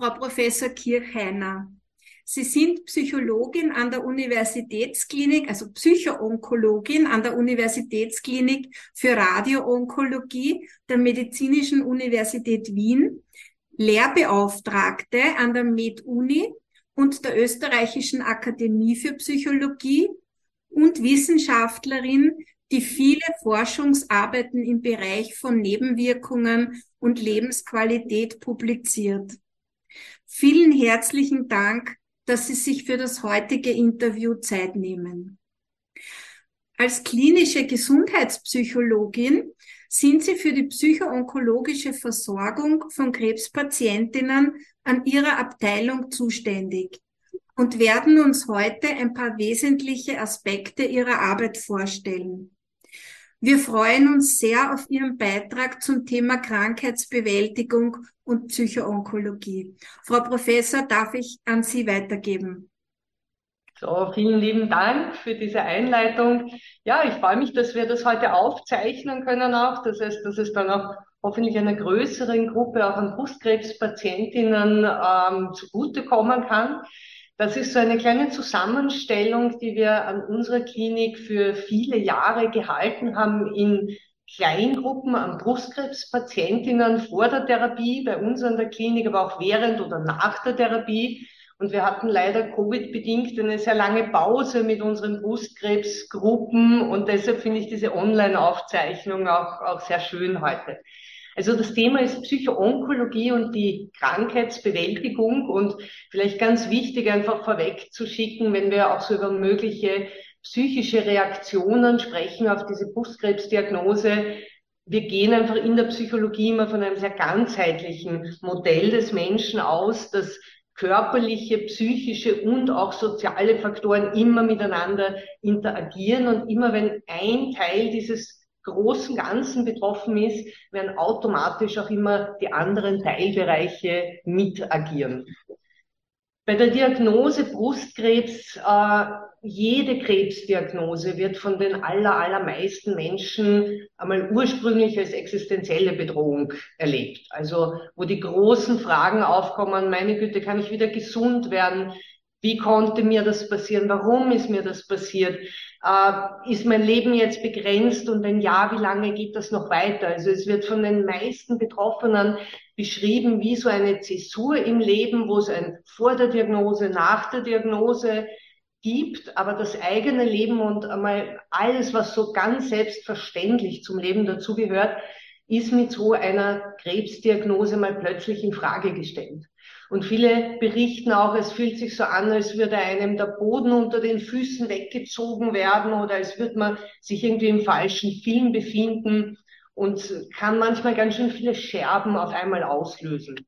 Frau Professor Kirchheiner. Sie sind Psychologin an der Universitätsklinik, also Psychoonkologin an der Universitätsklinik für Radioonkologie der Medizinischen Universität Wien, Lehrbeauftragte an der MedUni und der Österreichischen Akademie für Psychologie und Wissenschaftlerin, die viele Forschungsarbeiten im Bereich von Nebenwirkungen und Lebensqualität publiziert. Vielen herzlichen Dank, dass Sie sich für das heutige Interview Zeit nehmen. Als klinische Gesundheitspsychologin sind Sie für die psychoonkologische Versorgung von Krebspatientinnen an Ihrer Abteilung zuständig und werden uns heute ein paar wesentliche Aspekte Ihrer Arbeit vorstellen. Wir freuen uns sehr auf Ihren Beitrag zum Thema Krankheitsbewältigung und Psychoonkologie. Frau Professor, darf ich an Sie weitergeben? So, vielen lieben Dank für diese Einleitung. Ja, ich freue mich, dass wir das heute aufzeichnen können auch. Das heißt, dass es dann auch hoffentlich einer größeren Gruppe auch an Brustkrebspatientinnen ähm, zugutekommen kann. Das ist so eine kleine Zusammenstellung, die wir an unserer Klinik für viele Jahre gehalten haben in Kleingruppen an Brustkrebspatientinnen vor der Therapie, bei uns an der Klinik, aber auch während oder nach der Therapie. Und wir hatten leider Covid-bedingt eine sehr lange Pause mit unseren Brustkrebsgruppen und deshalb finde ich diese Online-Aufzeichnung auch, auch sehr schön heute. Also das Thema ist Psychoonkologie und die Krankheitsbewältigung und vielleicht ganz wichtig einfach vorweg zu schicken, wenn wir auch so über mögliche psychische Reaktionen sprechen auf diese Brustkrebsdiagnose. Wir gehen einfach in der Psychologie immer von einem sehr ganzheitlichen Modell des Menschen aus, das körperliche, psychische und auch soziale Faktoren immer miteinander interagieren und immer wenn ein Teil dieses großen Ganzen betroffen ist, werden automatisch auch immer die anderen Teilbereiche mit agieren. Bei der Diagnose Brustkrebs, äh, jede Krebsdiagnose wird von den aller, allermeisten Menschen einmal ursprünglich als existenzielle Bedrohung erlebt. Also wo die großen Fragen aufkommen, meine Güte, kann ich wieder gesund werden? Wie konnte mir das passieren? Warum ist mir das passiert? Äh, ist mein Leben jetzt begrenzt und wenn ja, wie lange geht das noch weiter? Also es wird von den meisten Betroffenen beschrieben wie so eine Zäsur im Leben, wo es ein vor der Diagnose, nach der Diagnose gibt, aber das eigene Leben und einmal alles, was so ganz selbstverständlich zum Leben dazugehört, ist mit so einer Krebsdiagnose mal plötzlich in Frage gestellt. Und viele berichten auch, es fühlt sich so an, als würde einem der Boden unter den Füßen weggezogen werden oder als würde man sich irgendwie im falschen Film befinden und kann manchmal ganz schön viele Scherben auf einmal auslösen.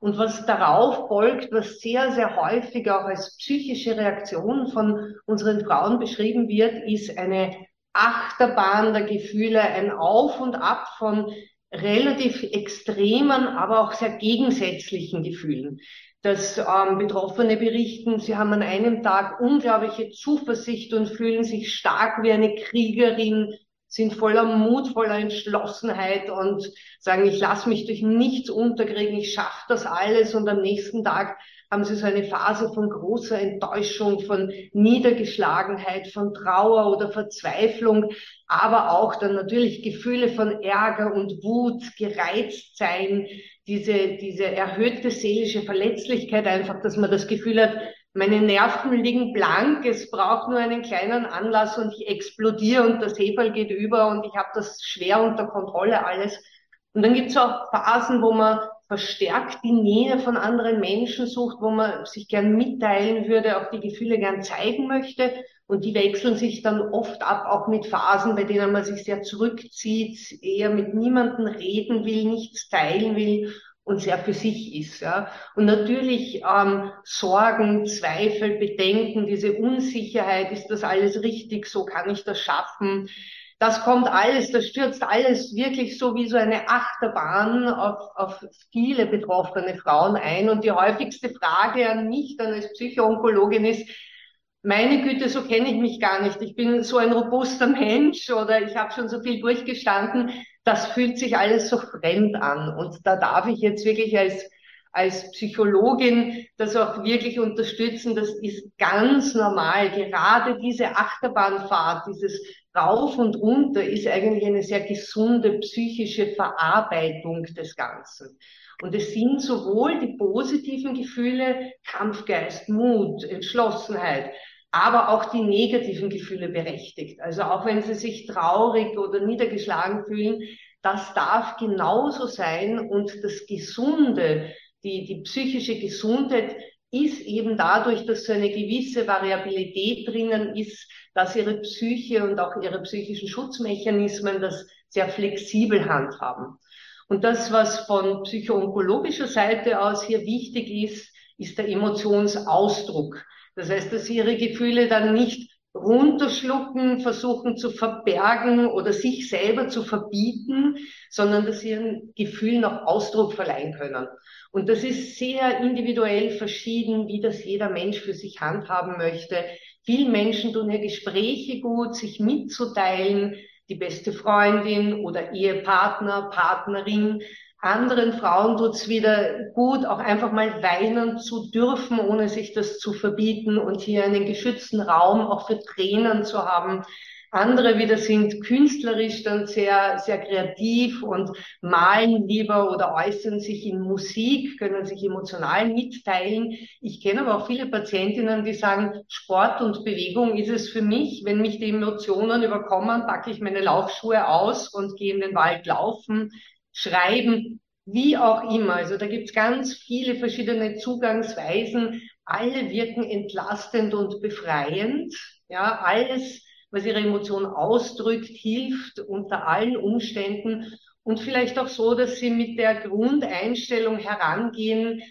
Und was darauf folgt, was sehr, sehr häufig auch als psychische Reaktion von unseren Frauen beschrieben wird, ist eine Achterbahn der Gefühle, ein Auf und Ab von relativ extremen, aber auch sehr gegensätzlichen Gefühlen. Dass ähm, Betroffene berichten, sie haben an einem Tag unglaubliche Zuversicht und fühlen sich stark wie eine Kriegerin, sind voller Mut, voller Entschlossenheit und sagen, ich lasse mich durch nichts unterkriegen, ich schaffe das alles und am nächsten Tag haben sie so eine Phase von großer Enttäuschung, von Niedergeschlagenheit, von Trauer oder Verzweiflung, aber auch dann natürlich Gefühle von Ärger und Wut, gereizt sein, diese, diese erhöhte seelische Verletzlichkeit einfach, dass man das Gefühl hat, meine Nerven liegen blank, es braucht nur einen kleinen Anlass und ich explodiere und das Heferl geht über und ich habe das schwer unter Kontrolle alles. Und dann gibt es auch Phasen, wo man verstärkt die Nähe von anderen Menschen sucht, wo man sich gern mitteilen würde, auch die Gefühle gern zeigen möchte. Und die wechseln sich dann oft ab, auch mit Phasen, bei denen man sich sehr zurückzieht, eher mit niemandem reden will, nichts teilen will und sehr für sich ist. Ja. Und natürlich ähm, Sorgen, Zweifel, Bedenken, diese Unsicherheit, ist das alles richtig, so kann ich das schaffen das kommt alles, das stürzt alles wirklich so wie so eine Achterbahn auf, auf viele betroffene Frauen ein. Und die häufigste Frage an mich dann als Psychoonkologin ist, meine Güte, so kenne ich mich gar nicht. Ich bin so ein robuster Mensch oder ich habe schon so viel durchgestanden. Das fühlt sich alles so fremd an. Und da darf ich jetzt wirklich als als Psychologin das auch wirklich unterstützen. Das ist ganz normal. Gerade diese Achterbahnfahrt, dieses Rauf und Runter ist eigentlich eine sehr gesunde psychische Verarbeitung des Ganzen. Und es sind sowohl die positiven Gefühle, Kampfgeist, Mut, Entschlossenheit, aber auch die negativen Gefühle berechtigt. Also auch wenn Sie sich traurig oder niedergeschlagen fühlen, das darf genauso sein und das Gesunde, die, die psychische Gesundheit ist eben dadurch, dass so eine gewisse Variabilität drinnen ist, dass ihre Psyche und auch ihre psychischen Schutzmechanismen das sehr flexibel handhaben. Und das, was von psychoonkologischer Seite aus hier wichtig ist, ist der Emotionsausdruck. Das heißt, dass sie ihre Gefühle dann nicht runterschlucken, versuchen zu verbergen oder sich selber zu verbieten, sondern dass sie ihren Gefühlen auch Ausdruck verleihen können. Und das ist sehr individuell verschieden, wie das jeder Mensch für sich handhaben möchte. Vielen Menschen tun hier Gespräche gut, sich mitzuteilen, die beste Freundin oder Ehepartner, Partnerin. Anderen Frauen tut's wieder gut, auch einfach mal weinen zu dürfen, ohne sich das zu verbieten und hier einen geschützten Raum auch für Tränen zu haben. Andere wieder sind künstlerisch dann sehr, sehr kreativ und malen lieber oder äußern sich in Musik, können sich emotional mitteilen. Ich kenne aber auch viele Patientinnen, die sagen, Sport und Bewegung ist es für mich. Wenn mich die Emotionen überkommen, packe ich meine Laufschuhe aus und gehe in den Wald laufen, schreiben, wie auch immer. Also da gibt es ganz viele verschiedene Zugangsweisen. Alle wirken entlastend und befreiend. Ja, alles was ihre Emotion ausdrückt, hilft unter allen Umständen und vielleicht auch so, dass sie mit der Grundeinstellung herangehen,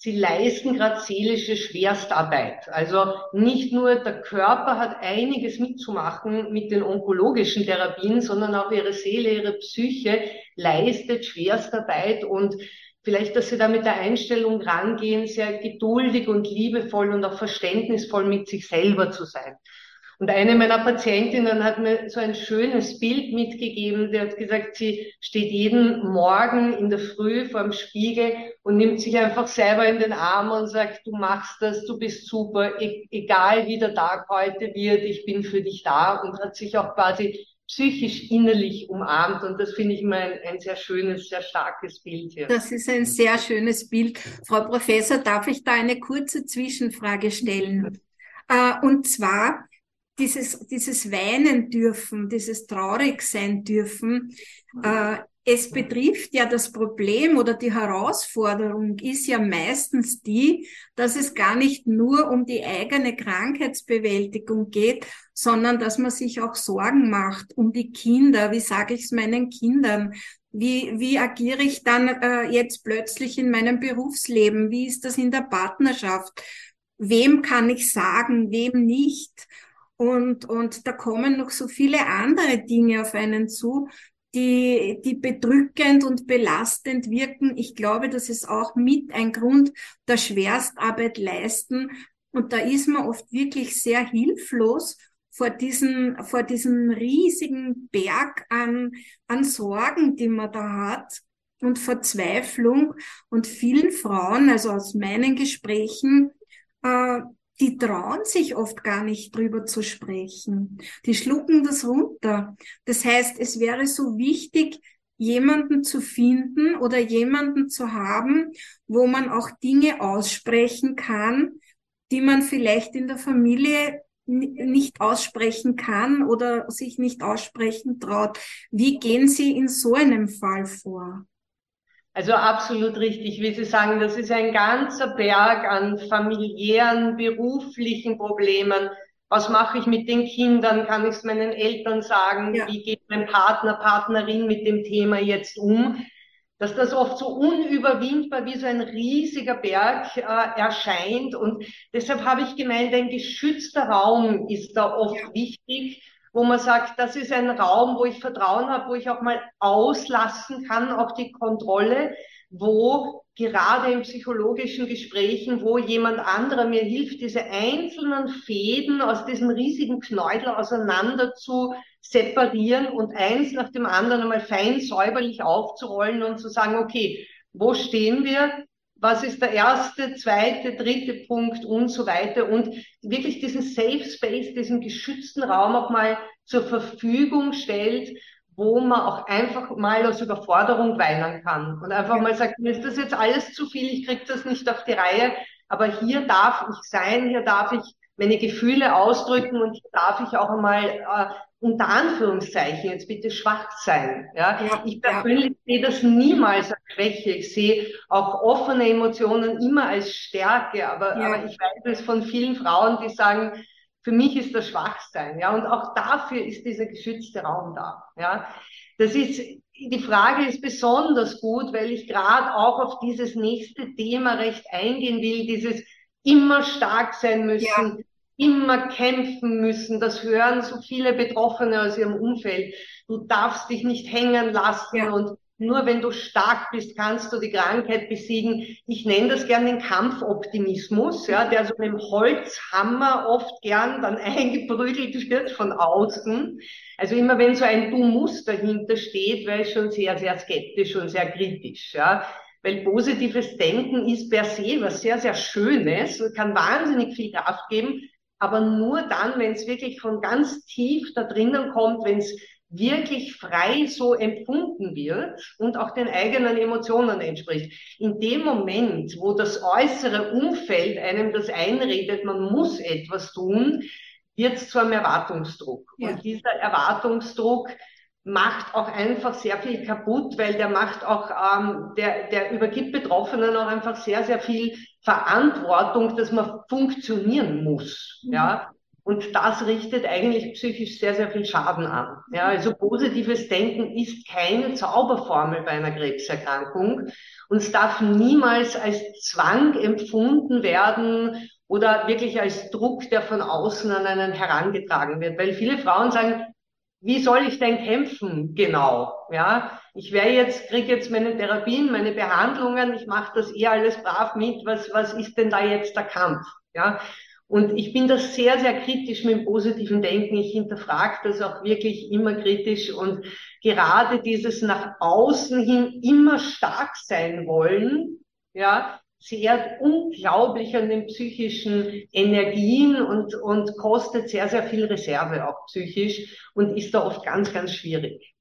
sie leisten gerade seelische Schwerstarbeit. Also nicht nur der Körper hat einiges mitzumachen mit den onkologischen Therapien, sondern auch ihre Seele, ihre Psyche leistet Schwerstarbeit und vielleicht, dass sie da mit der Einstellung rangehen, sehr geduldig und liebevoll und auch verständnisvoll mit sich selber zu sein. Und eine meiner Patientinnen hat mir so ein schönes Bild mitgegeben. Die hat gesagt, sie steht jeden Morgen in der Früh vor dem Spiegel und nimmt sich einfach selber in den Arm und sagt, du machst das, du bist super, e egal wie der Tag heute wird, ich bin für dich da und hat sich auch quasi psychisch innerlich umarmt und das finde ich immer ein, ein, sehr schönes, sehr starkes Bild hier. Das ist ein sehr schönes Bild. Frau Professor, darf ich da eine kurze Zwischenfrage stellen? Äh, und zwar, dieses, dieses Weinen dürfen, dieses traurig sein dürfen, äh, es betrifft ja das Problem oder die Herausforderung ist ja meistens die, dass es gar nicht nur um die eigene Krankheitsbewältigung geht, sondern dass man sich auch Sorgen macht um die Kinder. Wie sage ich es meinen Kindern? Wie, wie agiere ich dann äh, jetzt plötzlich in meinem Berufsleben? Wie ist das in der Partnerschaft? Wem kann ich sagen, wem nicht? Und, und da kommen noch so viele andere Dinge auf einen zu, die, die bedrückend und belastend wirken. Ich glaube, das ist auch mit ein Grund der Schwerstarbeit leisten. Und da ist man oft wirklich sehr hilflos vor diesen, vor diesem riesigen Berg an, an Sorgen, die man da hat und Verzweiflung. Und vielen Frauen, also aus meinen Gesprächen, äh, die trauen sich oft gar nicht drüber zu sprechen. Die schlucken das runter. Das heißt, es wäre so wichtig, jemanden zu finden oder jemanden zu haben, wo man auch Dinge aussprechen kann, die man vielleicht in der Familie nicht aussprechen kann oder sich nicht aussprechen traut. Wie gehen Sie in so einem Fall vor? Also absolut richtig, wie Sie sagen, das ist ein ganzer Berg an familiären, beruflichen Problemen. Was mache ich mit den Kindern? Kann ich es meinen Eltern sagen? Ja. Wie geht mein Partner, Partnerin mit dem Thema jetzt um? Dass das oft so unüberwindbar wie so ein riesiger Berg äh, erscheint. Und deshalb habe ich gemeint, ein geschützter Raum ist da oft ja. wichtig wo man sagt, das ist ein Raum, wo ich Vertrauen habe, wo ich auch mal auslassen kann, auch die Kontrolle, wo gerade in psychologischen Gesprächen, wo jemand anderer mir hilft, diese einzelnen Fäden aus diesem riesigen Knäudel auseinander zu separieren und eins nach dem anderen einmal fein säuberlich aufzurollen und zu sagen, okay, wo stehen wir? Was ist der erste, zweite, dritte Punkt und so weiter. Und wirklich diesen Safe Space, diesen geschützten Raum auch mal zur Verfügung stellt, wo man auch einfach mal aus Überforderung weinen kann und einfach mal sagt, mir ist das jetzt alles zu viel, ich krieg das nicht auf die Reihe, aber hier darf ich sein, hier darf ich meine Gefühle ausdrücken und hier darf ich auch einmal äh, unter Anführungszeichen jetzt bitte schwach sein. Ja? ja ich persönlich ja. sehe das niemals als Schwäche. Ich sehe auch offene Emotionen immer als Stärke, aber, ja. aber ich weiß es von vielen Frauen, die sagen, für mich ist das Schwachsein. Ja? Und auch dafür ist dieser geschützte Raum da. Ja? Das ist, die Frage ist besonders gut, weil ich gerade auch auf dieses nächste Thema recht eingehen will, dieses immer stark sein müssen, immer kämpfen müssen. Das hören so viele Betroffene aus ihrem Umfeld. Du darfst dich nicht hängen lassen ja. und nur wenn du stark bist, kannst du die Krankheit besiegen. Ich nenne das gern den Kampfoptimismus, ja, der so mit dem Holzhammer oft gern dann eingeprügelt wird von außen. Also immer wenn so ein Du musst dahinter steht, wäre ich schon sehr, sehr skeptisch und sehr kritisch, ja. Weil positives Denken ist per se was sehr, sehr Schönes und kann wahnsinnig viel Kraft geben aber nur dann, wenn es wirklich von ganz tief da drinnen kommt, wenn es wirklich frei so empfunden wird und auch den eigenen Emotionen entspricht. In dem Moment, wo das äußere Umfeld einem das einredet, man muss etwas tun, wird es zu einem Erwartungsdruck. Ja. Und dieser Erwartungsdruck macht auch einfach sehr viel kaputt, weil der macht auch, ähm, der, der übergibt Betroffenen auch einfach sehr, sehr viel Verantwortung, dass man funktionieren muss. Mhm. Ja. Und das richtet eigentlich psychisch sehr, sehr viel Schaden an. Ja, also positives Denken ist keine Zauberformel bei einer Krebserkrankung und es darf niemals als Zwang empfunden werden oder wirklich als Druck, der von außen an einen herangetragen wird. Weil viele Frauen sagen, wie soll ich denn kämpfen genau? Ja, ich wäre jetzt, kriege jetzt meine Therapien, meine Behandlungen, ich mache das eh alles brav mit. Was, was ist denn da jetzt der Kampf? Ja, und ich bin da sehr, sehr kritisch mit dem positiven Denken. Ich hinterfrage das auch wirklich immer kritisch und gerade dieses nach außen hin immer stark sein wollen, ja, zehrt unglaublich an den psychischen Energien und, und kostet sehr, sehr viel Reserve auch psychisch und ist da oft ganz, ganz schwierig.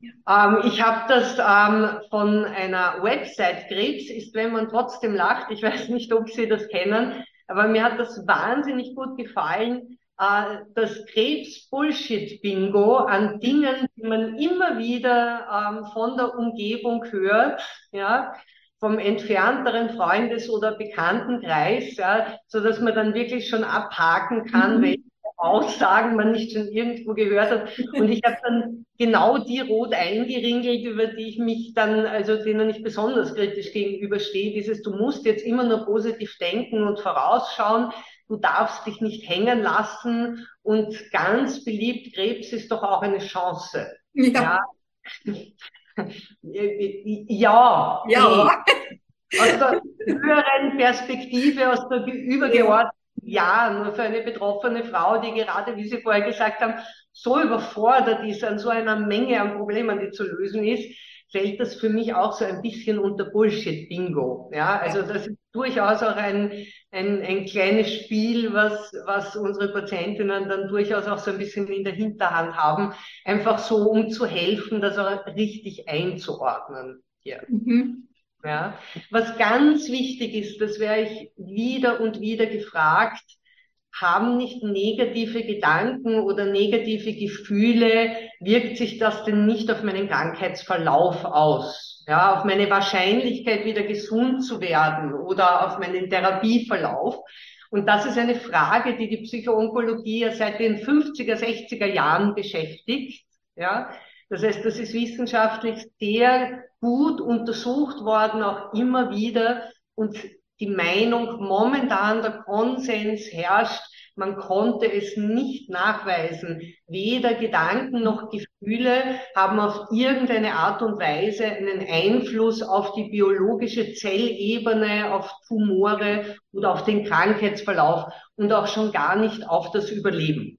Ähm, ich habe das ähm, von einer Website, Krebs ist, wenn man trotzdem lacht. Ich weiß nicht, ob Sie das kennen, aber mir hat das wahnsinnig gut gefallen, äh, das Krebs-Bullshit-Bingo an Dingen, die man immer wieder ähm, von der Umgebung hört, ja, vom entfernteren Freundes- oder Bekanntenkreis, ja, so dass man dann wirklich schon abhaken kann, mhm. welche Aussagen man nicht schon irgendwo gehört hat. Und ich habe dann genau die rot eingeringelt, über die ich mich dann, also denen ich besonders kritisch gegenüberstehe. Dieses, du musst jetzt immer nur positiv denken und vorausschauen. Du darfst dich nicht hängen lassen. Und ganz beliebt, Krebs ist doch auch eine Chance. Ja. ja. Ja. ja. Aus der höheren Perspektive, aus der übergeordneten Ja, nur für eine betroffene Frau, die gerade, wie Sie vorher gesagt haben, so überfordert ist an so einer Menge an Problemen, die zu lösen ist, fällt das für mich auch so ein bisschen unter Bullshit-Bingo. Ja, also das ist durchaus auch ein, ein, ein kleines Spiel, was, was unsere Patientinnen dann durchaus auch so ein bisschen in der Hinterhand haben, einfach so, um zu helfen, das auch richtig einzuordnen. Ja. Mhm. Ja. Was ganz wichtig ist, das wäre ich wieder und wieder gefragt, haben nicht negative Gedanken oder negative Gefühle, wirkt sich das denn nicht auf meinen Krankheitsverlauf aus? Ja, auf meine Wahrscheinlichkeit, wieder gesund zu werden oder auf meinen Therapieverlauf? Und das ist eine Frage, die die Psychoonkologie ja seit den 50er, 60er Jahren beschäftigt. Ja, das heißt, das ist wissenschaftlich sehr gut untersucht worden, auch immer wieder. Und die Meinung momentan, der Konsens herrscht, man konnte es nicht nachweisen. Weder Gedanken noch Gefühle haben auf irgendeine Art und Weise einen Einfluss auf die biologische Zellebene, auf Tumore oder auf den Krankheitsverlauf und auch schon gar nicht auf das Überleben.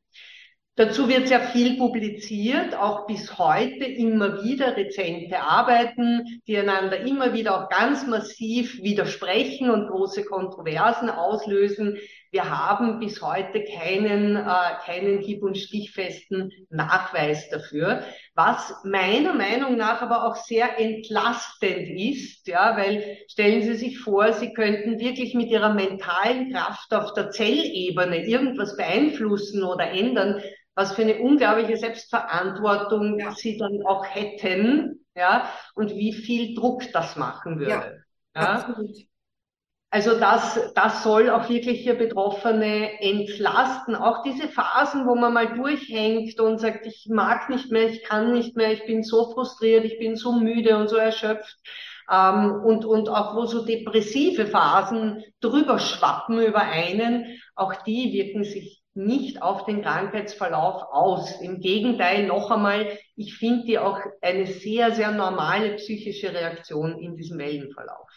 Dazu wird sehr viel publiziert, auch bis heute immer wieder rezente Arbeiten, die einander immer wieder auch ganz massiv widersprechen und große Kontroversen auslösen. Wir haben bis heute keinen, äh, keinen hieb- und stichfesten Nachweis dafür, was meiner Meinung nach aber auch sehr entlastend ist, ja, weil stellen Sie sich vor, Sie könnten wirklich mit Ihrer mentalen Kraft auf der Zellebene irgendwas beeinflussen oder ändern was für eine unglaubliche Selbstverantwortung ja. sie dann auch hätten, ja, und wie viel Druck das machen würde. Ja, ja. Absolut. Also das, das soll auch wirklich hier Betroffene entlasten. Auch diese Phasen, wo man mal durchhängt und sagt, ich mag nicht mehr, ich kann nicht mehr, ich bin so frustriert, ich bin so müde und so erschöpft. Ähm, und, und auch wo so depressive Phasen drüber schwappen über einen, auch die wirken sich nicht auf den Krankheitsverlauf aus. Im Gegenteil, noch einmal, ich finde die auch eine sehr, sehr normale psychische Reaktion in diesem Wellenverlauf.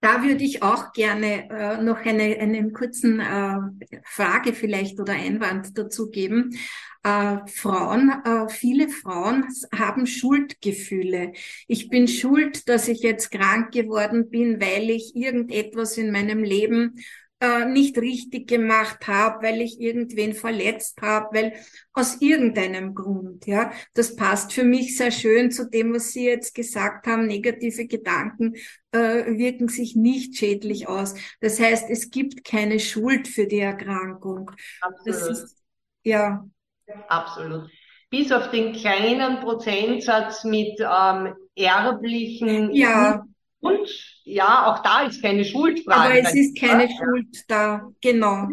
Da würde ich auch gerne äh, noch eine, einen kurzen äh, Frage vielleicht oder Einwand dazu geben. Äh, Frauen, äh, viele Frauen haben Schuldgefühle. Ich bin schuld, dass ich jetzt krank geworden bin, weil ich irgendetwas in meinem Leben äh, nicht richtig gemacht habe, weil ich irgendwen verletzt habe, weil aus irgendeinem Grund, ja, das passt für mich sehr schön zu dem, was Sie jetzt gesagt haben. Negative Gedanken äh, wirken sich nicht schädlich aus. Das heißt, es gibt keine Schuld für die Erkrankung. Absolut. Ist, ja. Absolut. Bis auf den kleinen Prozentsatz mit ähm, erblichen ja. Und ja, auch da ist keine Schuldfrage. Aber es ist keine ja. Schuld da, genau.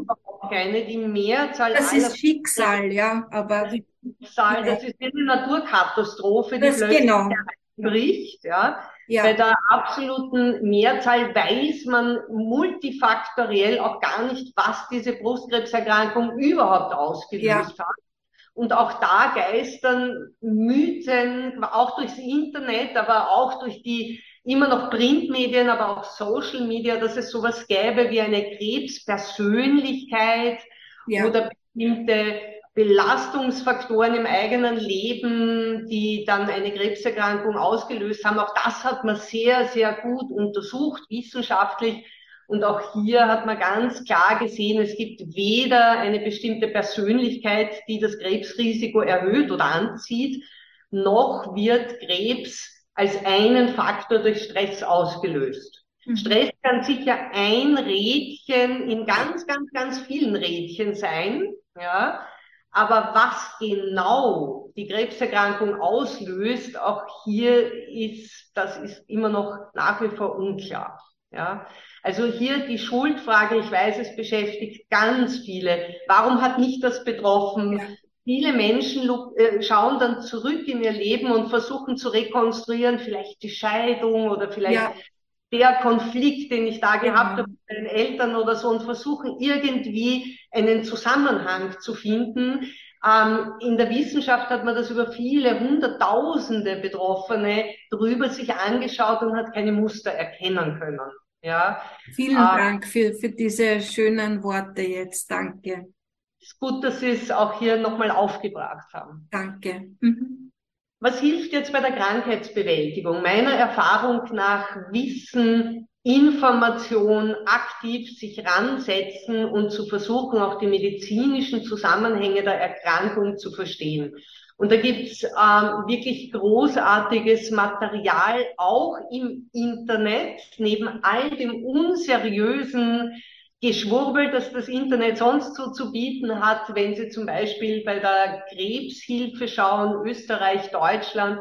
Keine, die Mehrzahl. Das ist Schicksal, ja, aber. Das ist Schicksal, das ist eine Naturkatastrophe, die das plötzlich genau. bricht, ja. ja. Bei der absoluten Mehrzahl weiß man multifaktoriell auch gar nicht, was diese Brustkrebserkrankung überhaupt ausgelöst ja. hat. Und auch da geistern Mythen, auch durchs Internet, aber auch durch die immer noch Printmedien, aber auch Social Media, dass es sowas gäbe wie eine Krebspersönlichkeit ja. oder bestimmte Belastungsfaktoren im eigenen Leben, die dann eine Krebserkrankung ausgelöst haben. Auch das hat man sehr, sehr gut untersucht, wissenschaftlich. Und auch hier hat man ganz klar gesehen, es gibt weder eine bestimmte Persönlichkeit, die das Krebsrisiko erhöht oder anzieht, noch wird Krebs als einen Faktor durch Stress ausgelöst. Mhm. Stress kann sicher ein Rädchen in ganz, ganz, ganz vielen Rädchen sein, ja. Aber was genau die Krebserkrankung auslöst, auch hier ist, das ist immer noch nach wie vor unklar, ja. Also hier die Schuldfrage, ich weiß, es beschäftigt ganz viele. Warum hat mich das betroffen? Viele Menschen äh, schauen dann zurück in ihr Leben und versuchen zu rekonstruieren, vielleicht die Scheidung oder vielleicht ja. der Konflikt, den ich da gehabt habe mit meinen Eltern oder so und versuchen irgendwie einen Zusammenhang zu finden. Ähm, in der Wissenschaft hat man das über viele hunderttausende Betroffene drüber sich angeschaut und hat keine Muster erkennen können. Ja. Vielen ähm, Dank für, für diese schönen Worte jetzt. Danke ist gut, dass Sie es auch hier nochmal aufgebracht haben. Danke. Mhm. Was hilft jetzt bei der Krankheitsbewältigung? Meiner Erfahrung nach Wissen, Information, aktiv sich ransetzen und zu versuchen, auch die medizinischen Zusammenhänge der Erkrankung zu verstehen. Und da gibt's ähm, wirklich großartiges Material, auch im Internet, neben all dem unseriösen Geschwurbel, dass das Internet sonst so zu bieten hat, wenn Sie zum Beispiel bei der Krebshilfe schauen, Österreich, Deutschland,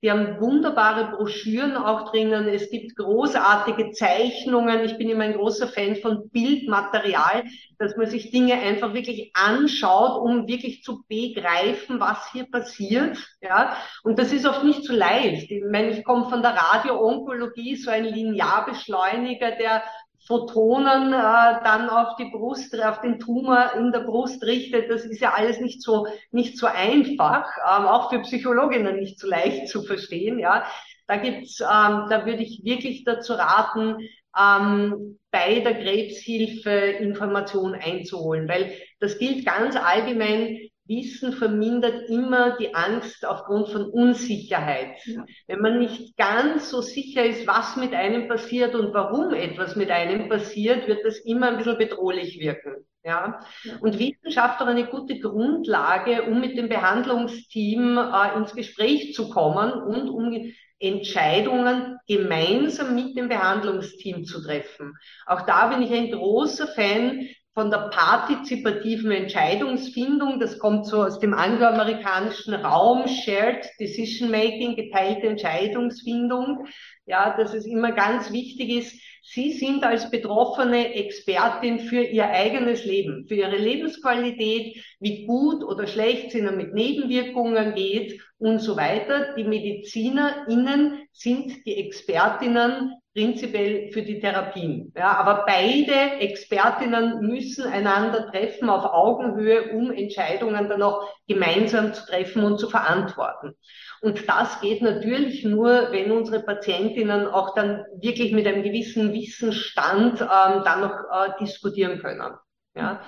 die haben wunderbare Broschüren auch drinnen. Es gibt großartige Zeichnungen. Ich bin immer ein großer Fan von Bildmaterial, dass man sich Dinge einfach wirklich anschaut, um wirklich zu begreifen, was hier passiert. Ja, und das ist oft nicht so leicht. Ich meine, ich komme von der Radioonkologie, so ein Linearbeschleuniger, der Photonen äh, dann auf die Brust, auf den Tumor in der Brust richtet, das ist ja alles nicht so nicht so einfach, ähm, auch für Psychologinnen nicht so leicht zu verstehen. Ja, da gibt's, ähm, da würde ich wirklich dazu raten, ähm, bei der Krebshilfe Information einzuholen, weil das gilt ganz allgemein. Wissen vermindert immer die Angst aufgrund von Unsicherheit. Ja. Wenn man nicht ganz so sicher ist, was mit einem passiert und warum etwas mit einem passiert, wird das immer ein bisschen bedrohlich wirken. Ja? ja. Und Wissenschaft hat eine gute Grundlage, um mit dem Behandlungsteam äh, ins Gespräch zu kommen und um Entscheidungen gemeinsam mit dem Behandlungsteam zu treffen. Auch da bin ich ein großer Fan von der partizipativen Entscheidungsfindung. Das kommt so aus dem angloamerikanischen Raum, Shared Decision Making, geteilte Entscheidungsfindung. Ja, dass es immer ganz wichtig ist, Sie sind als Betroffene Expertin für Ihr eigenes Leben, für Ihre Lebensqualität, wie gut oder schlecht es Ihnen mit Nebenwirkungen geht und so weiter. Die MedizinerInnen sind die Expertinnen prinzipiell für die Therapien. Ja, aber beide Expertinnen müssen einander treffen auf Augenhöhe, um Entscheidungen dann auch gemeinsam zu treffen und zu verantworten. Und das geht natürlich nur, wenn unsere Patientinnen auch dann wirklich mit einem gewissen Wissensstand ähm, dann noch äh, diskutieren können. Ja.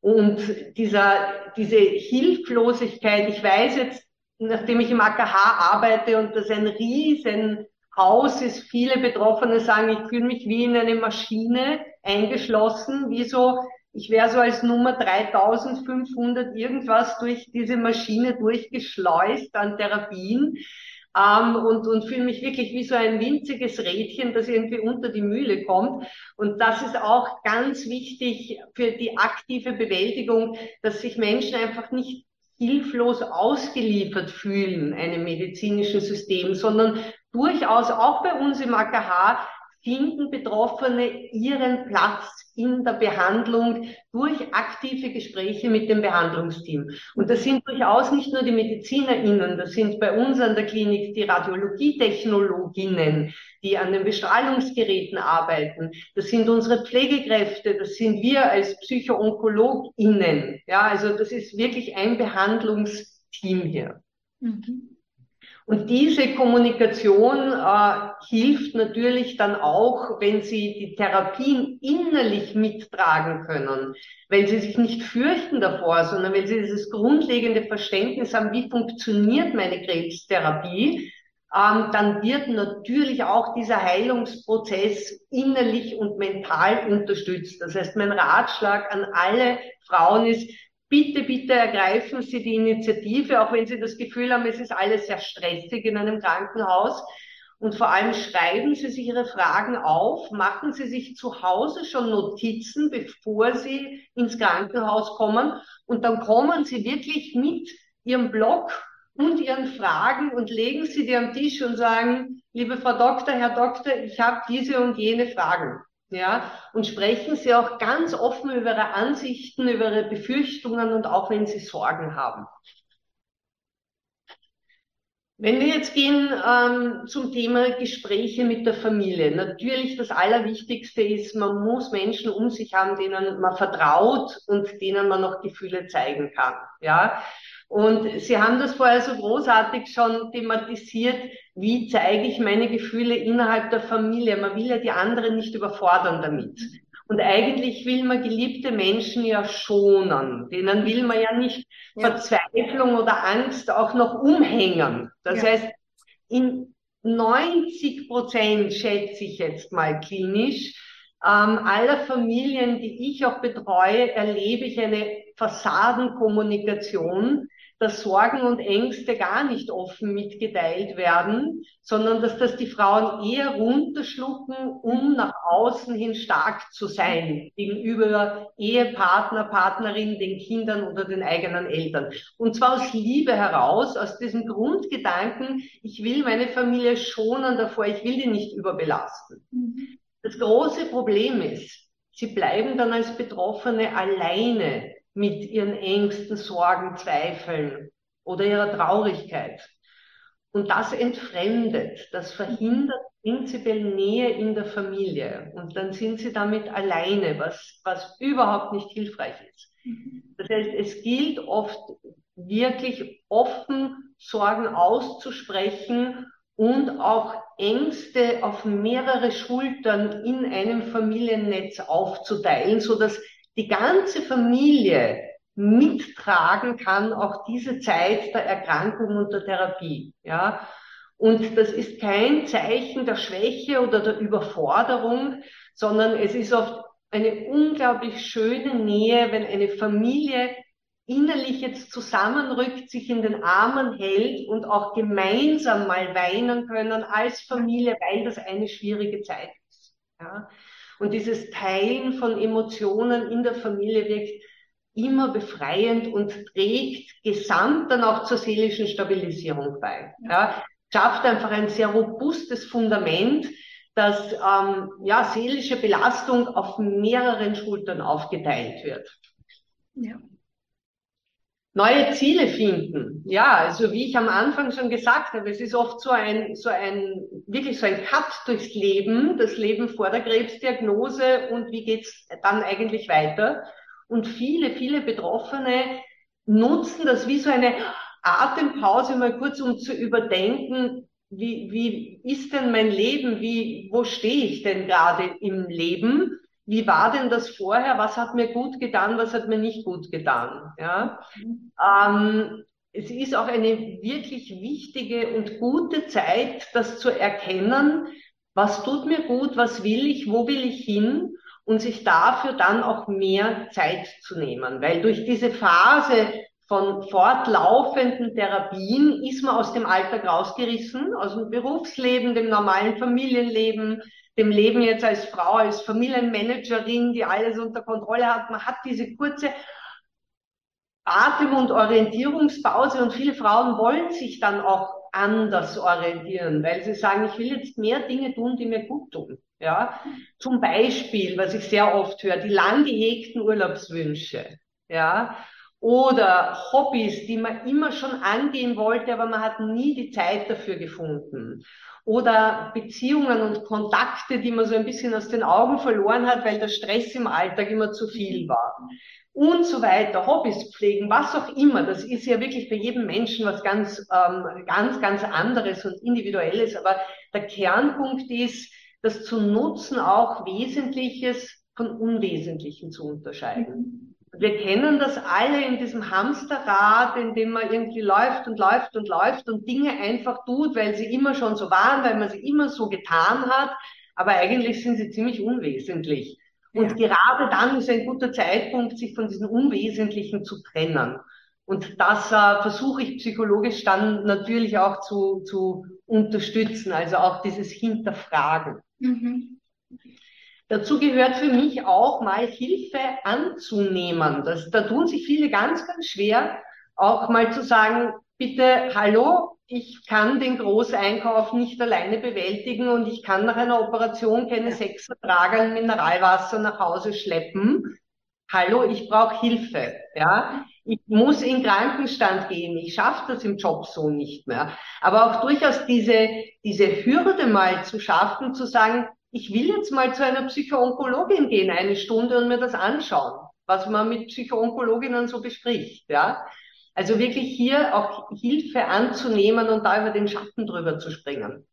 Und dieser, diese Hilflosigkeit, ich weiß jetzt, nachdem ich im AKH arbeite und das ein riesen Haus ist, viele Betroffene sagen, ich fühle mich wie in eine Maschine eingeschlossen, wie so, ich wäre so als Nummer 3500 irgendwas durch diese Maschine durchgeschleust an Therapien ähm, und, und fühle mich wirklich wie so ein winziges Rädchen, das irgendwie unter die Mühle kommt. Und das ist auch ganz wichtig für die aktive Bewältigung, dass sich Menschen einfach nicht hilflos ausgeliefert fühlen einem medizinischen System, sondern durchaus auch bei uns im AKH finden Betroffene ihren Platz in der Behandlung durch aktive Gespräche mit dem Behandlungsteam. Und das sind durchaus nicht nur die MedizinerInnen, das sind bei uns an der Klinik die Radiologietechnologinnen, die an den Bestrahlungsgeräten arbeiten. Das sind unsere Pflegekräfte, das sind wir als PsychoonkologInnen. Ja, also das ist wirklich ein Behandlungsteam hier. Mhm. Und diese Kommunikation äh, hilft natürlich dann auch, wenn Sie die Therapien innerlich mittragen können, wenn Sie sich nicht fürchten davor, sondern wenn Sie dieses grundlegende Verständnis haben, wie funktioniert meine Krebstherapie, ähm, dann wird natürlich auch dieser Heilungsprozess innerlich und mental unterstützt. Das heißt, mein Ratschlag an alle Frauen ist, bitte, bitte ergreifen Sie die Initiative, auch wenn Sie das Gefühl haben, es ist alles sehr stressig in einem Krankenhaus. Und vor allem schreiben Sie sich Ihre Fragen auf, machen Sie sich zu Hause schon Notizen, bevor Sie ins Krankenhaus kommen. Und dann kommen Sie wirklich mit Ihrem Blog und Ihren Fragen und legen Sie die am Tisch und sagen, liebe Frau Doktor, Herr Doktor, ich habe diese und jene Fragen ja, und sprechen Sie auch ganz offen über Ihre Ansichten, über Ihre Befürchtungen und auch wenn Sie Sorgen haben. Wenn wir jetzt gehen ähm, zum Thema Gespräche mit der Familie, natürlich das Allerwichtigste ist, man muss Menschen um sich haben, denen man vertraut und denen man noch Gefühle zeigen kann. Ja, und Sie haben das vorher so großartig schon thematisiert. Wie zeige ich meine Gefühle innerhalb der Familie? Man will ja die anderen nicht überfordern damit. Und eigentlich will man geliebte Menschen ja schonen. Denen will man ja nicht ja. Verzweiflung oder Angst auch noch umhängen. Das ja. heißt, in 90 Prozent schätze ich jetzt mal klinisch, ähm, aller Familien, die ich auch betreue, erlebe ich eine Fassadenkommunikation, dass Sorgen und Ängste gar nicht offen mitgeteilt werden, sondern dass das die Frauen eher runterschlucken, um nach außen hin stark zu sein gegenüber Ehepartner, Partnerin, den Kindern oder den eigenen Eltern. Und zwar aus Liebe heraus, aus diesem Grundgedanken, ich will meine Familie schonen davor, ich will die nicht überbelasten. Mhm. Das große Problem ist, sie bleiben dann als Betroffene alleine mit ihren Ängsten, Sorgen, Zweifeln oder ihrer Traurigkeit. Und das entfremdet, das verhindert prinzipiell Nähe in der Familie. Und dann sind sie damit alleine, was, was überhaupt nicht hilfreich ist. Das heißt, es gilt oft wirklich offen Sorgen auszusprechen und auch Ängste auf mehrere Schultern in einem Familiennetz aufzuteilen, so dass die ganze Familie mittragen kann, auch diese Zeit der Erkrankung und der Therapie. Ja, und das ist kein Zeichen der Schwäche oder der Überforderung, sondern es ist oft eine unglaublich schöne Nähe, wenn eine Familie innerlich jetzt zusammenrückt, sich in den Armen hält und auch gemeinsam mal weinen können als Familie, weil das eine schwierige Zeit ist. Ja? Und dieses Teilen von Emotionen in der Familie wirkt immer befreiend und trägt gesamt dann auch zur seelischen Stabilisierung bei. Ja? schafft einfach ein sehr robustes Fundament, dass ähm, ja, seelische Belastung auf mehreren Schultern aufgeteilt wird. Ja. Neue Ziele finden. Ja, also wie ich am Anfang schon gesagt habe, es ist oft so ein, so ein, wirklich so ein Cut durchs Leben, das Leben vor der Krebsdiagnose und wie geht's dann eigentlich weiter. Und viele, viele Betroffene nutzen das wie so eine Atempause mal kurz, um zu überdenken, wie, wie ist denn mein Leben? Wie, wo stehe ich denn gerade im Leben? Wie war denn das vorher? Was hat mir gut getan? Was hat mir nicht gut getan? Ja. Ähm, es ist auch eine wirklich wichtige und gute Zeit, das zu erkennen, was tut mir gut, was will ich, wo will ich hin und sich dafür dann auch mehr Zeit zu nehmen. Weil durch diese Phase von fortlaufenden Therapien ist man aus dem Alltag rausgerissen, aus dem Berufsleben, dem normalen Familienleben, dem Leben jetzt als Frau, als Familienmanagerin, die alles unter Kontrolle hat. Man hat diese kurze Atem- und Orientierungspause und viele Frauen wollen sich dann auch anders orientieren, weil sie sagen, ich will jetzt mehr Dinge tun, die mir gut tun. Ja, zum Beispiel, was ich sehr oft höre, die lang gehegten Urlaubswünsche. Ja, oder Hobbys, die man immer schon angehen wollte, aber man hat nie die Zeit dafür gefunden. Oder Beziehungen und Kontakte, die man so ein bisschen aus den Augen verloren hat, weil der Stress im Alltag immer zu viel war. Und so weiter, Hobbys pflegen, was auch immer. Das ist ja wirklich bei jedem Menschen was ganz, ähm, ganz, ganz anderes und individuelles. Aber der Kernpunkt ist, das zu nutzen, auch Wesentliches von Unwesentlichen zu unterscheiden. Wir kennen das alle in diesem Hamsterrad, in dem man irgendwie läuft und läuft und läuft und Dinge einfach tut, weil sie immer schon so waren, weil man sie immer so getan hat, aber eigentlich sind sie ziemlich unwesentlich. Und ja. gerade dann ist ein guter Zeitpunkt, sich von diesen Unwesentlichen zu trennen. Und das äh, versuche ich psychologisch dann natürlich auch zu, zu unterstützen, also auch dieses Hinterfragen. Mhm. Dazu gehört für mich auch mal Hilfe anzunehmen. Das, da tun sich viele ganz, ganz schwer, auch mal zu sagen, bitte, hallo, ich kann den Großeinkauf nicht alleine bewältigen und ich kann nach einer Operation keine sechs Tragen Mineralwasser nach Hause schleppen. Hallo, ich brauche Hilfe. Ja, ich muss in Krankenstand gehen. Ich schaffe das im Job so nicht mehr. Aber auch durchaus diese, diese Hürde mal zu schaffen, zu sagen, ich will jetzt mal zu einer Psychoonkologin gehen, eine Stunde und mir das anschauen, was man mit Psychoonkologinnen so bespricht, ja. Also wirklich hier auch Hilfe anzunehmen und da über den Schatten drüber zu springen.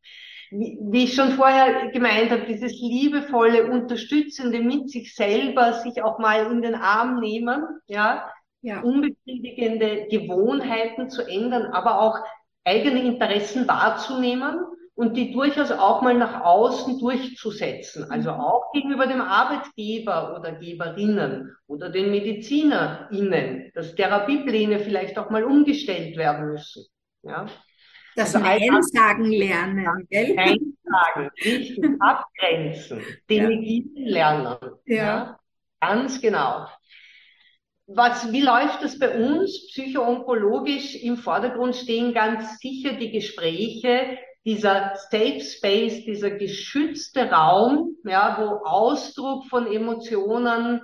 Wie, wie ich schon vorher gemeint habe, dieses liebevolle, unterstützende mit sich selber, sich auch mal in den Arm nehmen, ja, ja. unbefriedigende Gewohnheiten zu ändern, aber auch eigene Interessen wahrzunehmen und die durchaus auch mal nach außen durchzusetzen. Also mhm. auch gegenüber dem Arbeitgeber oder Geberinnen oder den MedizinerInnen, dass Therapiepläne vielleicht auch mal umgestellt werden müssen. Ja. Das also Nein sagen lernen, gell? Nein sagen, richtig, abgrenzen, delegieren ja. lernen. Ja. ja. Ganz genau. Was, wie läuft das bei uns? Psychoonkologisch im Vordergrund stehen ganz sicher die Gespräche dieser Safe Space, dieser geschützte Raum, ja, wo Ausdruck von Emotionen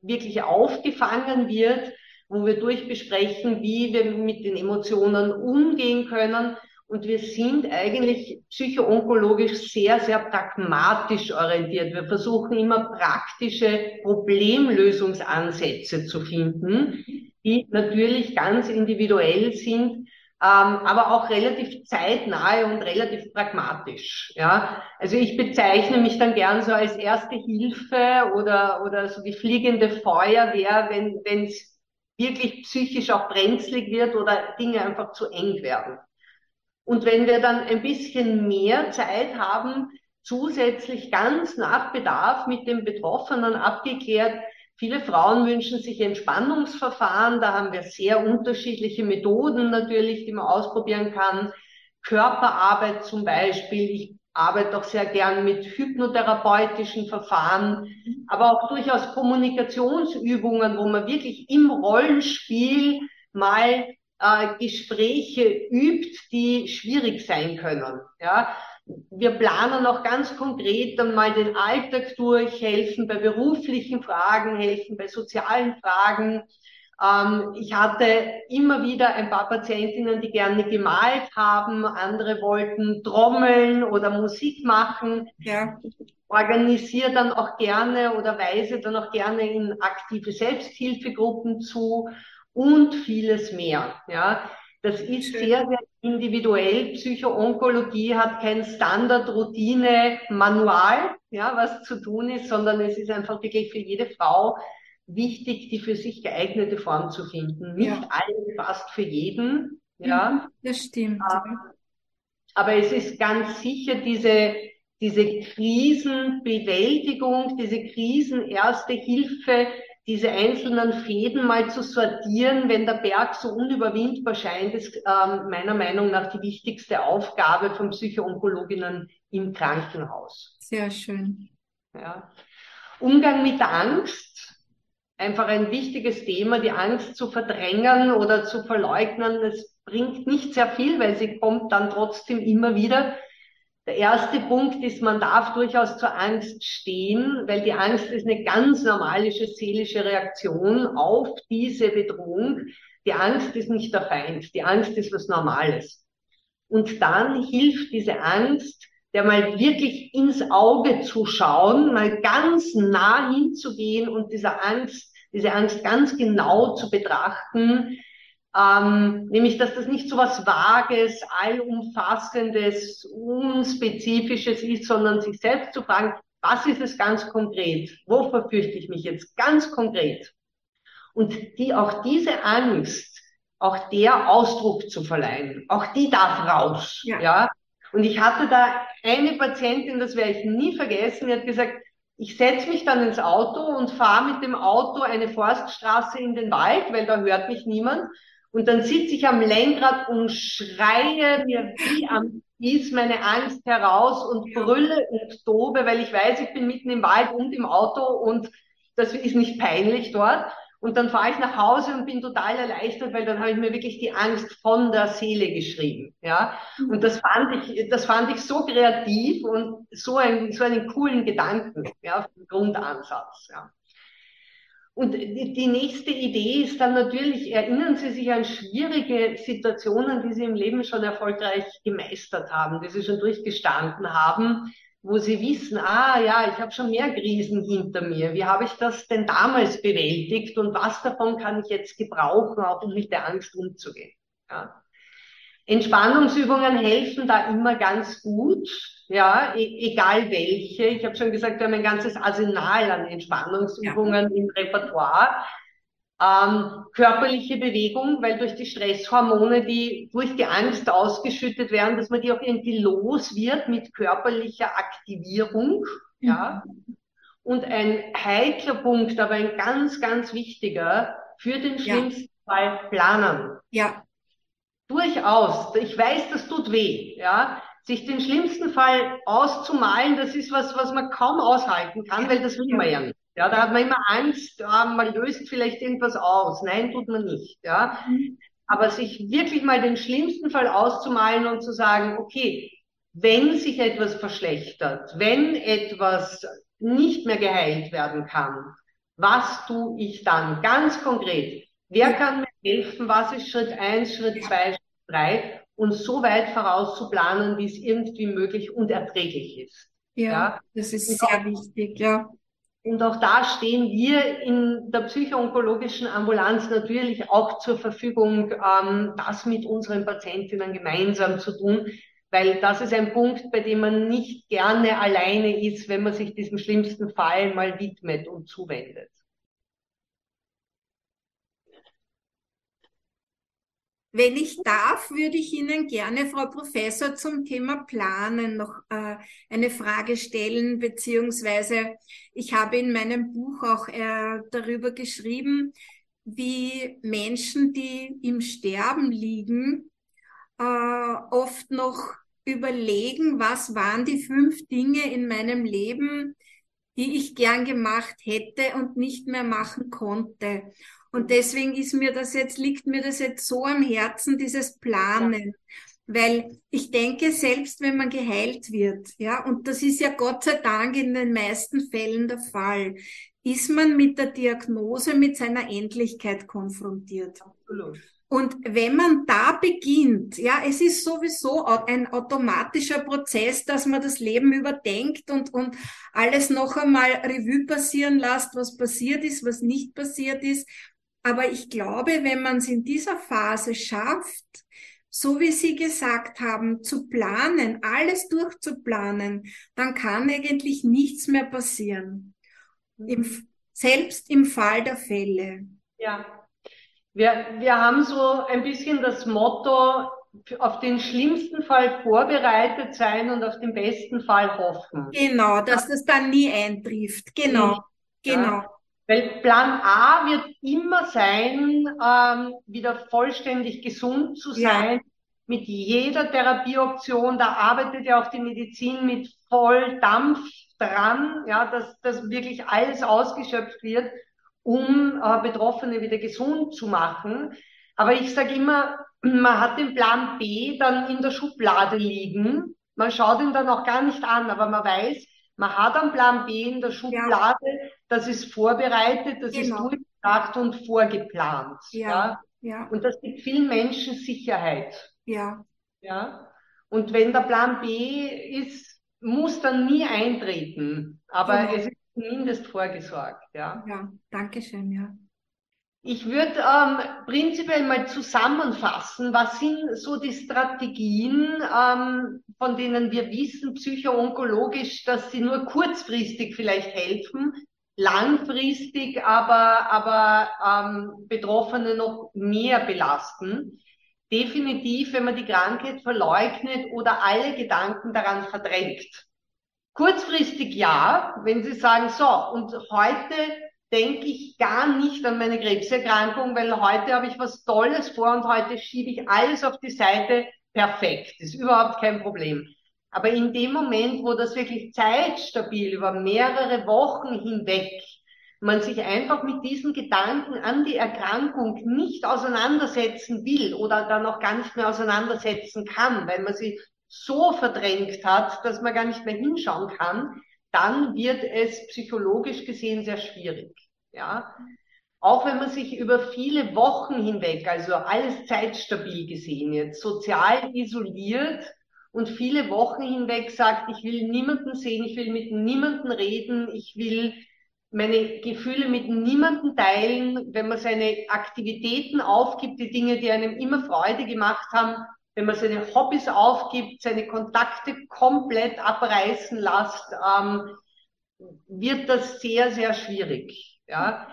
wirklich aufgefangen wird, wo wir durchbesprechen, wie wir mit den Emotionen umgehen können. Und wir sind eigentlich psychoonkologisch sehr, sehr pragmatisch orientiert. Wir versuchen immer praktische Problemlösungsansätze zu finden, die natürlich ganz individuell sind, aber auch relativ zeitnahe und relativ pragmatisch. Ja, also ich bezeichne mich dann gern so als erste Hilfe oder oder so die fliegende Feuerwehr, wenn es wirklich psychisch auch brenzlig wird oder Dinge einfach zu eng werden. Und wenn wir dann ein bisschen mehr Zeit haben, zusätzlich ganz nach Bedarf mit dem Betroffenen abgeklärt, Viele Frauen wünschen sich Entspannungsverfahren. Da haben wir sehr unterschiedliche Methoden natürlich, die man ausprobieren kann. Körperarbeit zum Beispiel. Ich arbeite auch sehr gern mit hypnotherapeutischen Verfahren, aber auch durchaus Kommunikationsübungen, wo man wirklich im Rollenspiel mal äh, Gespräche übt, die schwierig sein können. Ja, wir planen auch ganz konkret dann mal den Alltag durch, helfen bei beruflichen Fragen, helfen bei sozialen Fragen. Ähm, ich hatte immer wieder ein paar Patientinnen, die gerne gemalt haben, andere wollten trommeln oder Musik machen. Ja. Organisiere dann auch gerne oder weise dann auch gerne in aktive Selbsthilfegruppen zu und vieles mehr. Ja, das ist sehr, sehr individuell. Psychoonkologie hat kein Standard-Routine-Manual, ja, was zu tun ist, sondern es ist einfach wirklich für jede Frau wichtig, die für sich geeignete Form zu finden. Nicht ja. alles passt für jeden, ja. Mhm, das stimmt. Aber es ist ganz sicher diese, diese Krisenbewältigung, diese Krisenerste Hilfe, diese einzelnen Fäden mal zu sortieren, wenn der Berg so unüberwindbar scheint, ist ähm, meiner Meinung nach die wichtigste Aufgabe von Psychoonkologinnen im Krankenhaus. Sehr schön. Ja. Umgang mit der Angst, einfach ein wichtiges Thema, die Angst zu verdrängen oder zu verleugnen. Es bringt nicht sehr viel, weil sie kommt dann trotzdem immer wieder. Der erste Punkt ist, man darf durchaus zur Angst stehen, weil die Angst ist eine ganz normale seelische Reaktion auf diese Bedrohung. Die Angst ist nicht der Feind, die Angst ist was Normales. Und dann hilft diese Angst, der mal wirklich ins Auge zu schauen, mal ganz nah hinzugehen und dieser Angst, diese Angst ganz genau zu betrachten, ähm, nämlich, dass das nicht so was Vages, Allumfassendes, Unspezifisches ist, sondern sich selbst zu fragen, was ist es ganz konkret? Wovor fürchte ich mich jetzt ganz konkret? Und die, auch diese Angst, auch der Ausdruck zu verleihen, auch die darf raus, ja. ja? Und ich hatte da eine Patientin, das werde ich nie vergessen, die hat gesagt, ich setze mich dann ins Auto und fahre mit dem Auto eine Forststraße in den Wald, weil da hört mich niemand. Und dann sitze ich am Lenkrad und schreie mir wie am Spieß meine Angst heraus und brülle und tobe, weil ich weiß, ich bin mitten im Wald und im Auto und das ist nicht peinlich dort. Und dann fahre ich nach Hause und bin total erleichtert, weil dann habe ich mir wirklich die Angst von der Seele geschrieben. Ja, und das fand ich, das fand ich so kreativ und so, ein, so einen coolen Gedanken, ja, Grundansatz. Ja. Und die nächste Idee ist dann natürlich, erinnern Sie sich an schwierige Situationen, die Sie im Leben schon erfolgreich gemeistert haben, die Sie schon durchgestanden haben, wo Sie wissen, ah ja, ich habe schon mehr Krisen hinter mir. Wie habe ich das denn damals bewältigt und was davon kann ich jetzt gebrauchen, auch um mit der Angst umzugehen? Ja. Entspannungsübungen helfen da immer ganz gut, ja, e egal welche. Ich habe schon gesagt, wir haben ein ganzes Arsenal an Entspannungsübungen ja. im Repertoire. Ähm, körperliche Bewegung, weil durch die Stresshormone, die durch die Angst ausgeschüttet werden, dass man die auch irgendwie los wird mit körperlicher Aktivierung, mhm. ja. Und ein heikler Punkt, aber ein ganz, ganz wichtiger, für den schlimmsten ja. Fall planen. Ja. Durchaus. Ich weiß, das tut weh, ja. Sich den schlimmsten Fall auszumalen, das ist was, was man kaum aushalten kann, weil das will man ja nicht. Ja, da hat man immer Angst, ja, man löst vielleicht irgendwas aus. Nein, tut man nicht, ja. Aber sich wirklich mal den schlimmsten Fall auszumalen und zu sagen, okay, wenn sich etwas verschlechtert, wenn etwas nicht mehr geheilt werden kann, was tue ich dann? Ganz konkret. Wer kann mir helfen? Was ist Schritt eins, Schritt zwei, drei und so weit voraus zu planen, wie es irgendwie möglich und erträglich ist. Ja, ja? das ist und sehr auch, wichtig, ja. Und auch da stehen wir in der psychoonkologischen Ambulanz natürlich auch zur Verfügung, ähm, das mit unseren Patientinnen gemeinsam zu tun, weil das ist ein Punkt, bei dem man nicht gerne alleine ist, wenn man sich diesem schlimmsten Fall mal widmet und zuwendet. Wenn ich darf, würde ich Ihnen gerne, Frau Professor, zum Thema Planen noch äh, eine Frage stellen, beziehungsweise ich habe in meinem Buch auch äh, darüber geschrieben, wie Menschen, die im Sterben liegen, äh, oft noch überlegen, was waren die fünf Dinge in meinem Leben, die ich gern gemacht hätte und nicht mehr machen konnte. Und deswegen ist mir das jetzt, liegt mir das jetzt so am Herzen, dieses Planen. Weil ich denke, selbst wenn man geheilt wird, ja, und das ist ja Gott sei Dank in den meisten Fällen der Fall, ist man mit der Diagnose, mit seiner Endlichkeit konfrontiert. Absolut. Und wenn man da beginnt, ja, es ist sowieso ein automatischer Prozess, dass man das Leben überdenkt und, und alles noch einmal Revue passieren lässt, was passiert ist, was nicht passiert ist. Aber ich glaube, wenn man es in dieser Phase schafft, so wie Sie gesagt haben, zu planen, alles durchzuplanen, dann kann eigentlich nichts mehr passieren. Im, selbst im Fall der Fälle. Ja. Wir, wir haben so ein bisschen das Motto, auf den schlimmsten Fall vorbereitet sein und auf den besten Fall hoffen. Genau, dass das dann nie eintrifft. Genau, ja. genau. Weil Plan A wird immer sein, ähm, wieder vollständig gesund zu sein, ja. mit jeder Therapieoption. Da arbeitet ja auch die Medizin mit Volldampf dran, ja, dass, dass wirklich alles ausgeschöpft wird, um äh, Betroffene wieder gesund zu machen. Aber ich sage immer, man hat den Plan B dann in der Schublade liegen. Man schaut ihn dann auch gar nicht an, aber man weiß, man hat einen Plan B in der Schublade, ja. Das ist vorbereitet, das genau. ist durchgedacht und vorgeplant. Ja. ja. Ja. Und das gibt vielen Menschen Sicherheit. Ja. Ja. Und wenn der Plan B ist, muss dann nie eintreten. Aber genau. es ist zumindest vorgesorgt. Ja. Ja, danke schön, ja. Ich würde ähm, prinzipiell mal zusammenfassen, was sind so die Strategien, ähm, von denen wir wissen, psychoonkologisch, dass sie nur kurzfristig vielleicht helfen, langfristig aber, aber ähm, Betroffene noch mehr belasten. Definitiv, wenn man die Krankheit verleugnet oder alle Gedanken daran verdrängt. Kurzfristig ja, wenn Sie sagen, so, und heute denke ich gar nicht an meine Krebserkrankung, weil heute habe ich was Tolles vor und heute schiebe ich alles auf die Seite. Perfekt, ist überhaupt kein Problem. Aber in dem Moment, wo das wirklich zeitstabil über mehrere Wochen hinweg man sich einfach mit diesen Gedanken an die Erkrankung nicht auseinandersetzen will oder dann auch gar nicht mehr auseinandersetzen kann, weil man sie so verdrängt hat, dass man gar nicht mehr hinschauen kann, dann wird es psychologisch gesehen sehr schwierig. Ja, auch wenn man sich über viele Wochen hinweg, also alles zeitstabil gesehen jetzt, sozial isoliert und viele Wochen hinweg sagt, ich will niemanden sehen, ich will mit niemanden reden, ich will meine Gefühle mit niemanden teilen, wenn man seine Aktivitäten aufgibt, die Dinge, die einem immer Freude gemacht haben, wenn man seine Hobbys aufgibt, seine Kontakte komplett abreißen lässt, ähm, wird das sehr, sehr schwierig. Ja.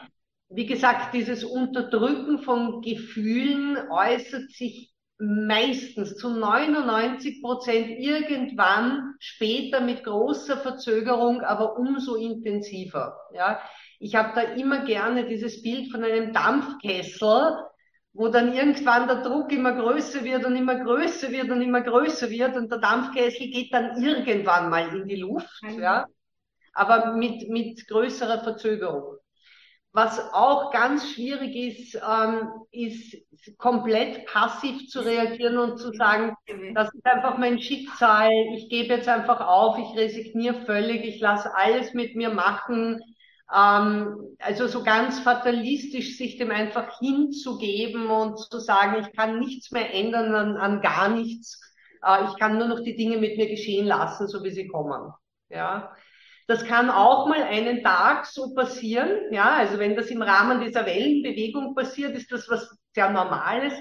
Wie gesagt, dieses Unterdrücken von Gefühlen äußert sich meistens zu 99 Prozent irgendwann später mit großer Verzögerung, aber umso intensiver. Ja. Ich habe da immer gerne dieses Bild von einem Dampfkessel, wo dann irgendwann der Druck immer größer wird und immer größer wird und immer größer wird und der Dampfkessel geht dann irgendwann mal in die Luft, mhm. ja, aber mit, mit größerer Verzögerung. Was auch ganz schwierig ist, ähm, ist komplett passiv zu reagieren und zu sagen, das ist einfach mein Schicksal, ich gebe jetzt einfach auf, ich resigniere völlig, ich lasse alles mit mir machen, ähm, also so ganz fatalistisch sich dem einfach hinzugeben und zu sagen, ich kann nichts mehr ändern an, an gar nichts. Äh, ich kann nur noch die Dinge mit mir geschehen lassen, so wie sie kommen. Ja. Das kann auch mal einen Tag so passieren. Ja, also wenn das im Rahmen dieser Wellenbewegung passiert, ist das was sehr Normales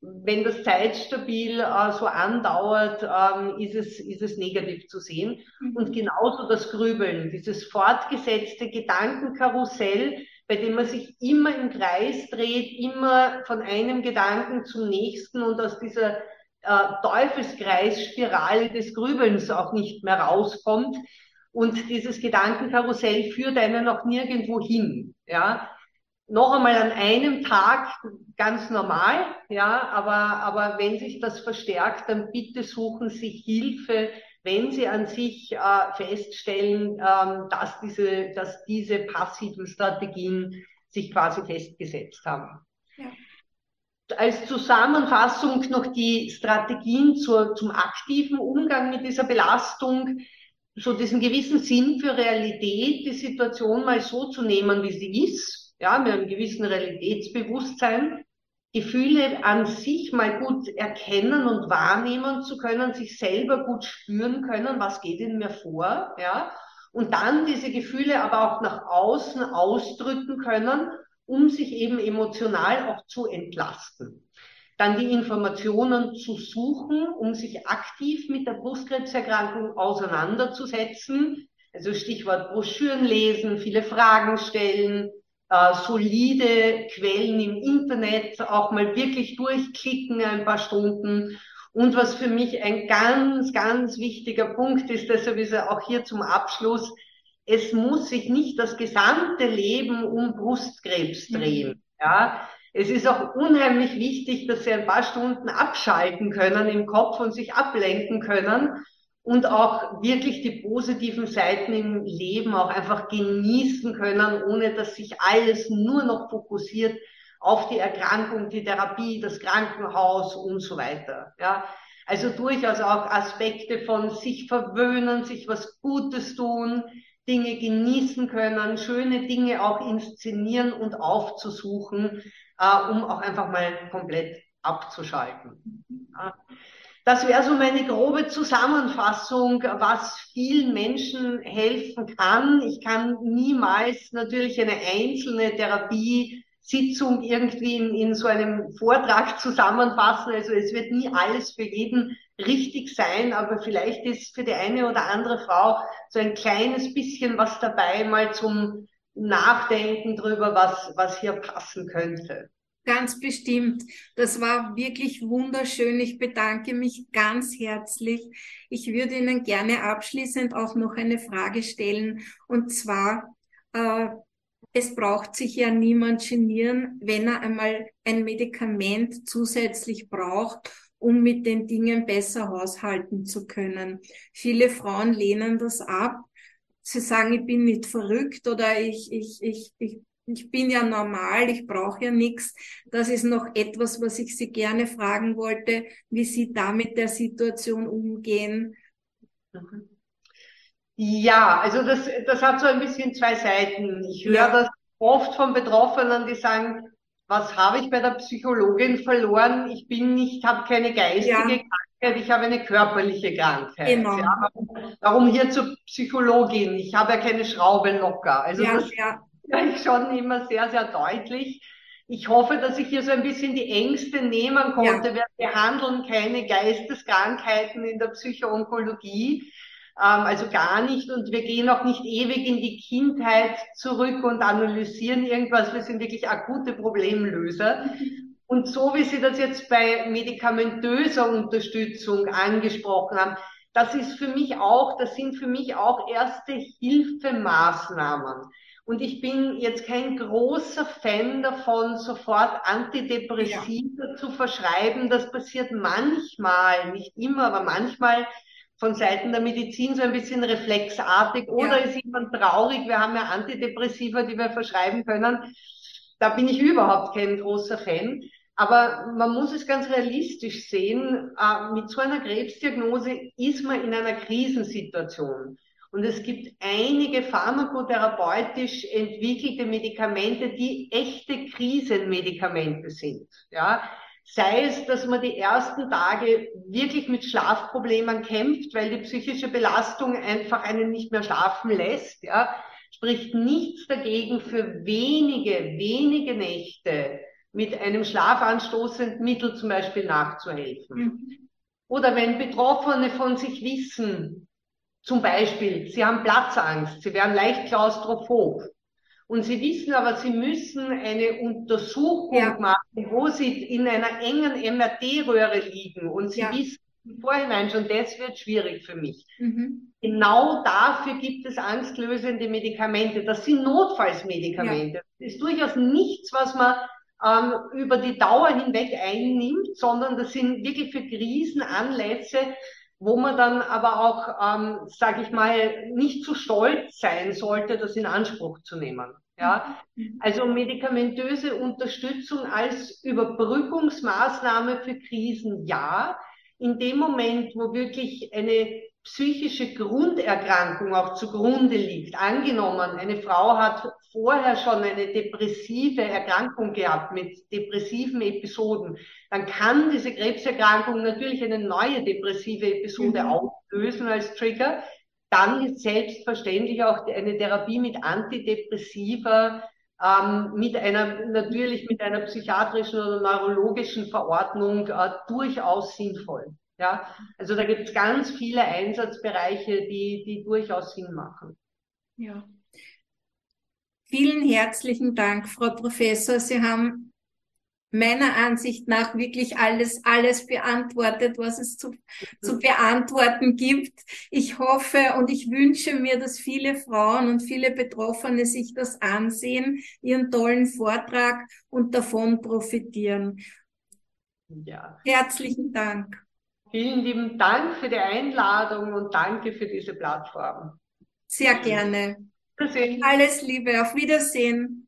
wenn das zeitstabil äh, so andauert, ähm, ist, es, ist es negativ zu sehen. Mhm. Und genauso das Grübeln, dieses fortgesetzte Gedankenkarussell, bei dem man sich immer im Kreis dreht, immer von einem Gedanken zum nächsten und aus dieser äh, Teufelskreisspirale des Grübelns auch nicht mehr rauskommt. Und dieses Gedankenkarussell führt einen noch nirgendwo hin. Ja, noch einmal an einem Tag ganz normal, ja, aber, aber wenn sich das verstärkt, dann bitte suchen Sie Hilfe, wenn Sie an sich äh, feststellen, ähm, dass, diese, dass diese passiven Strategien sich quasi festgesetzt haben. Ja. Als Zusammenfassung noch die Strategien zur, zum aktiven Umgang mit dieser Belastung, so diesen gewissen Sinn für Realität, die Situation mal so zu nehmen, wie sie ist, ja, mit einem gewissen Realitätsbewusstsein, Gefühle an sich mal gut erkennen und wahrnehmen zu können, sich selber gut spüren können, was geht in mir vor, ja, und dann diese Gefühle aber auch nach außen ausdrücken können, um sich eben emotional auch zu entlasten. Dann die Informationen zu suchen, um sich aktiv mit der Brustkrebserkrankung auseinanderzusetzen. Also Stichwort Broschüren lesen, viele Fragen stellen, äh, solide Quellen im Internet auch mal wirklich durchklicken ein paar Stunden. Und was für mich ein ganz, ganz wichtiger Punkt ist, deshalb ist er auch hier zum Abschluss, es muss sich nicht das gesamte Leben um Brustkrebs mhm. drehen. Ja, es ist auch unheimlich wichtig, dass Sie ein paar Stunden abschalten können im Kopf und sich ablenken können und auch wirklich die positiven Seiten im Leben auch einfach genießen können, ohne dass sich alles nur noch fokussiert auf die Erkrankung, die Therapie, das Krankenhaus und so weiter. Ja, also durchaus auch Aspekte von sich verwöhnen, sich was Gutes tun, Dinge genießen können, schöne Dinge auch inszenieren und aufzusuchen, äh, um auch einfach mal komplett abzuschalten. Ja. Das wäre so meine grobe Zusammenfassung, was vielen Menschen helfen kann. Ich kann niemals natürlich eine einzelne Therapiesitzung irgendwie in, in so einem Vortrag zusammenfassen. Also es wird nie alles für jeden richtig sein, aber vielleicht ist für die eine oder andere Frau so ein kleines bisschen was dabei, mal zum Nachdenken drüber, was, was hier passen könnte. Ganz bestimmt. Das war wirklich wunderschön. Ich bedanke mich ganz herzlich. Ich würde Ihnen gerne abschließend auch noch eine Frage stellen. Und zwar, äh, es braucht sich ja niemand genieren, wenn er einmal ein Medikament zusätzlich braucht, um mit den Dingen besser haushalten zu können. Viele Frauen lehnen das ab. Sie sagen, ich bin nicht verrückt oder ich, ich, ich, ich ich bin ja normal, ich brauche ja nichts. Das ist noch etwas, was ich Sie gerne fragen wollte, wie Sie da mit der Situation umgehen. Ja, also das, das hat so ein bisschen zwei Seiten. Ich höre ja. das oft von Betroffenen, die sagen, was habe ich bei der Psychologin verloren? Ich bin nicht, habe keine geistige ja. Ich habe eine körperliche Krankheit. Genau. Ja, warum, hier zur Psychologin? Ich habe ja keine Schraube locker. Also ja, das, ja ja ich schon immer sehr, sehr deutlich. Ich hoffe, dass ich hier so ein bisschen die Ängste nehmen konnte. Ja. Wir behandeln keine Geisteskrankheiten in der Psychoonkologie, ähm, also gar nicht. Und wir gehen auch nicht ewig in die Kindheit zurück und analysieren irgendwas. Wir sind wirklich akute Problemlöser. Und so wie Sie das jetzt bei medikamentöser Unterstützung angesprochen haben, das ist für mich auch, das sind für mich auch erste Hilfemaßnahmen. Und ich bin jetzt kein großer Fan davon, sofort Antidepressiva ja. zu verschreiben. Das passiert manchmal, nicht immer, aber manchmal von Seiten der Medizin so ein bisschen reflexartig. Oder ja. ist jemand traurig? Wir haben ja Antidepressiva, die wir verschreiben können. Da bin ich überhaupt kein großer Fan. Aber man muss es ganz realistisch sehen. Äh, mit so einer Krebsdiagnose ist man in einer Krisensituation. Und es gibt einige pharmakotherapeutisch entwickelte Medikamente, die echte Krisenmedikamente sind. Ja, sei es, dass man die ersten Tage wirklich mit Schlafproblemen kämpft, weil die psychische Belastung einfach einen nicht mehr schlafen lässt. Ja, spricht nichts dagegen, für wenige, wenige Nächte mit einem schlafanstoßenden Mittel zum Beispiel nachzuhelfen. Mhm. Oder wenn Betroffene von sich wissen, zum Beispiel, Sie haben Platzangst, Sie werden leicht klaustrophob Und sie wissen aber, sie müssen eine Untersuchung Ja. machen, wo sie in einer engen MRT-Röhre liegen. Und sie Ja. wissen im Vorhinein schon, das wird schwierig für mich. Mhm. Genau dafür gibt es angstlösende Medikamente. Das sind Notfallsmedikamente. Das ist durchaus nichts, was man ähm, über die Dauer hinweg einnimmt, sondern das sind wirklich für Krisenanlässe, wo man dann aber auch, ähm, sage ich mal, nicht zu stolz sein sollte, das in Anspruch zu nehmen. Ja, Mhm. also medikamentöse Unterstützung als Überbrückungsmaßnahme für Krisen, ja. In dem Moment, wo wirklich eine psychische Grunderkrankung auch zugrunde liegt. Angenommen, eine Frau hat vorher schon eine depressive Erkrankung gehabt mit depressiven Episoden, dann kann diese Krebserkrankung natürlich eine neue depressive Episode Mhm. auslösen als Trigger. Dann ist selbstverständlich auch eine Therapie mit Antidepressiva, ähm, mit einer, natürlich mit einer psychiatrischen oder neurologischen Verordnung äh, durchaus sinnvoll. Ja, also da gibt es ganz viele Einsatzbereiche, die, die durchaus Sinn machen. Ja. Vielen herzlichen Dank, Frau Professor. Sie haben meiner Ansicht nach wirklich alles, alles beantwortet, was es zu, zu beantworten gibt. Ich hoffe und ich wünsche mir, dass viele Frauen und viele Betroffene sich das ansehen, ihren tollen Vortrag und davon profitieren. Ja. Herzlichen Dank. Vielen lieben Dank für die Einladung und danke für diese Plattform. Sehr gerne. Alles Liebe. Auf Wiedersehen.